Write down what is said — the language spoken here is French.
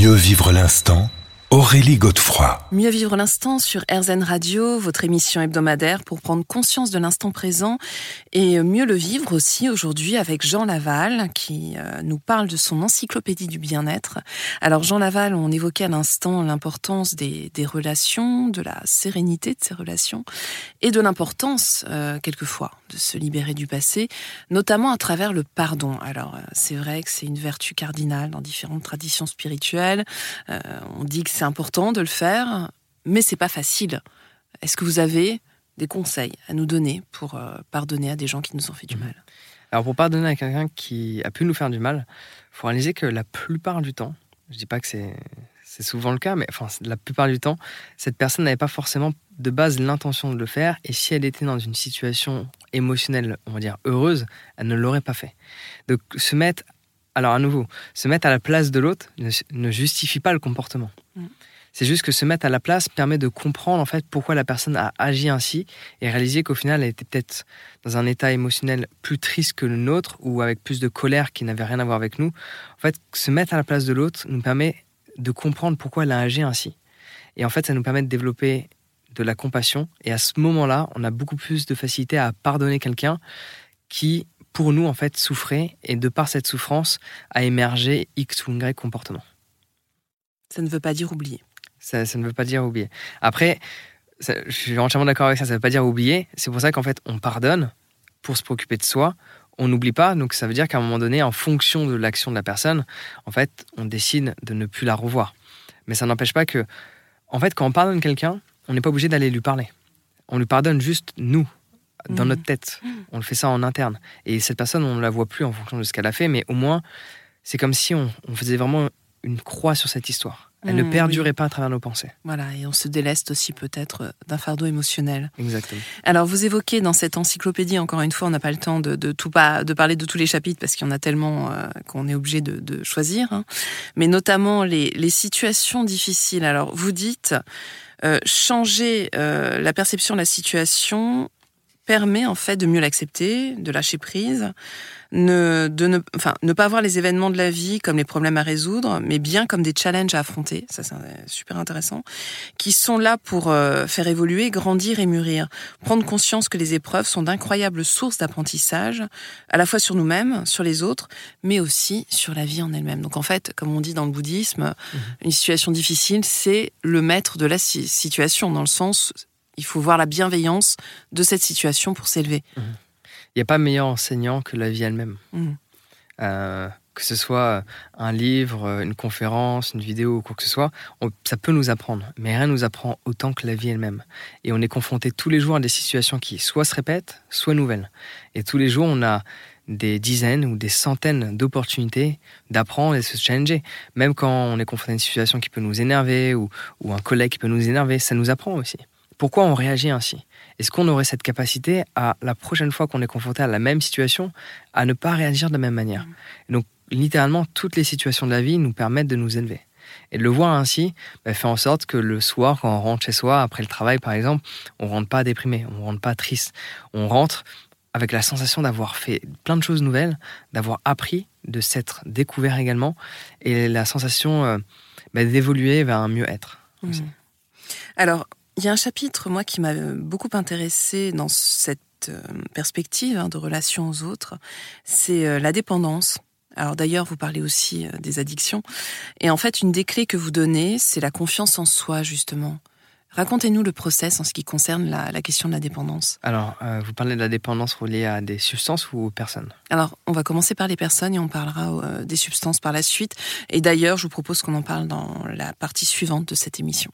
Mieux vivre l'instant Aurélie Godefroy. Mieux vivre l'instant sur RZN Radio, votre émission hebdomadaire pour prendre conscience de l'instant présent et mieux le vivre aussi aujourd'hui avec Jean Laval qui euh, nous parle de son encyclopédie du bien-être. Alors Jean Laval, on évoquait à l'instant l'importance des, relations, de la sérénité de ces relations et de l'importance euh, quelquefois de se libérer du passé, notamment à travers le pardon. Alors euh, c'est vrai que c'est une vertu cardinale dans différentes traditions spirituelles. on dit que c'est important de le faire, mais c'est pas facile. Est-ce que vous avez des conseils à nous donner pour euh, pardonner à des gens qui nous ont fait du mhm. mal? Alors pour pardonner à quelqu'un qui a pu nous faire du mal, faut réaliser que la plupart du temps, je dis pas que c'est c'est souvent le cas, mais enfin, la plupart du temps, cette personne n'avait pas forcément de base l'intention de le faire, et si elle était dans une situation émotionnelle, on va dire heureuse, elle ne l'aurait pas fait. Donc se mettre alors à nouveau, se mettre à la place de l'autre ne, justifie pas le comportement. Mm. C'est juste que se mettre à la place permet de comprendre en fait pourquoi la personne a agi ainsi et réaliser qu'au final elle était peut-être dans un état émotionnel plus triste que le nôtre ou avec plus de colère qui n'avait rien à voir avec nous. En fait, se mettre à la place de l'autre nous permet de comprendre pourquoi elle a agi ainsi. Et en fait, ça nous permet de développer de la compassion et à ce moment-là, on a beaucoup plus de facilité à pardonner quelqu'un qui pour nous, en fait, souffrait et de par cette souffrance a émergé X ou Y comportement. Ça ne veut pas dire oublier. Ça, ça ne veut pas dire oublier. Après, je suis entièrement d'accord avec ça, ça ne veut pas dire oublier. C'est pour ça qu'en fait, on pardonne pour se préoccuper de soi. On n'oublie pas, donc ça veut dire qu'à un moment donné, en fonction de l'action de la personne, en fait, on décide de ne plus la revoir. Mais ça n'empêche pas que, en fait, quand on pardonne quelqu'un, on n'est pas obligé d'aller lui parler. On lui pardonne juste nous, dans notre mm. tête. On le fait ça en interne. Et cette personne, on ne la voit plus en fonction de ce qu'elle a fait, mais au moins, c'est comme si on, faisait vraiment une croix sur cette histoire. Elle ne mm, perdurait pas à travers nos pensées. Voilà, et on se déleste aussi peut-être d'un fardeau émotionnel. Exactement. Alors, vous évoquez dans cette encyclopédie, encore une fois, on n'a pas le temps de, tout pas, de parler de tous les chapitres parce qu'il y en a tellement euh, qu'on est obligé de, choisir, hein. mais notamment les, situations difficiles. Alors, vous dites euh, changer euh, la perception de la situation permet en fait de mieux l'accepter, de lâcher prise, ne, de ne, enfin, ne pas voir les événements de la vie comme les problèmes à résoudre, mais bien comme des challenges à affronter. Ça, c'est super intéressant. Qui sont là pour euh, faire évoluer, grandir et mûrir. Prendre conscience que les épreuves sont d'incroyables sources d'apprentissage, à la fois sur nous-mêmes, sur les autres, mais aussi sur la vie en elle-même. Donc en fait, comme on dit dans le bouddhisme, mmh. une situation difficile, c'est le maître de la situation, dans le sens il faut voir la bienveillance de cette situation pour s'élever. Mhm. Il n'y a pas meilleur enseignant que la vie elle-même. Mhm. Euh, que ce soit un livre, une conférence, une vidéo ou quoi que ce soit, ça peut nous apprendre, mais rien ne nous apprend autant que la vie elle-même. Et on est confronté tous les jours à des situations qui soit se répètent, soit nouvelles. Et tous les jours, on a des dizaines ou des centaines d'opportunités d'apprendre et de se changer. Même quand on est confronté à une situation qui peut nous énerver ou, ou un collègue qui peut nous énerver, ça nous apprend aussi. Pourquoi on réagit ainsi? Est-ce qu'on aurait cette capacité à, la prochaine fois qu'on est confronté à la même situation, à ne pas réagir de la même manière? Mm. Donc, littéralement, toutes les situations de la vie nous permettent de nous élever. Et de le voir ainsi bah, fait en sorte que le soir, quand on rentre chez soi, après le travail par exemple, on rentre pas déprimé, on rentre pas triste. On rentre avec la sensation d'avoir fait plein de choses nouvelles, d'avoir appris, de s'être découvert également, et la sensation euh, bah, d'évoluer vers un mieux-être. Mm. Alors, il y a un chapitre, moi, qui m'a beaucoup intéressé dans cette euh, perspective hein, de relation aux autres, c'est euh, la dépendance. Alors d'ailleurs, vous parlez aussi euh, des addictions. Et en fait, une des clés que vous donnez, c'est la confiance en soi, justement. Racontez-nous le process en ce qui concerne la, question de la dépendance. Alors, vous parlez de la dépendance reliée à des substances ou aux personnes? Alors, on va commencer par les personnes et on parlera des substances par la suite. Et d'ailleurs, je vous propose qu'on en parle dans la partie suivante de cette émission.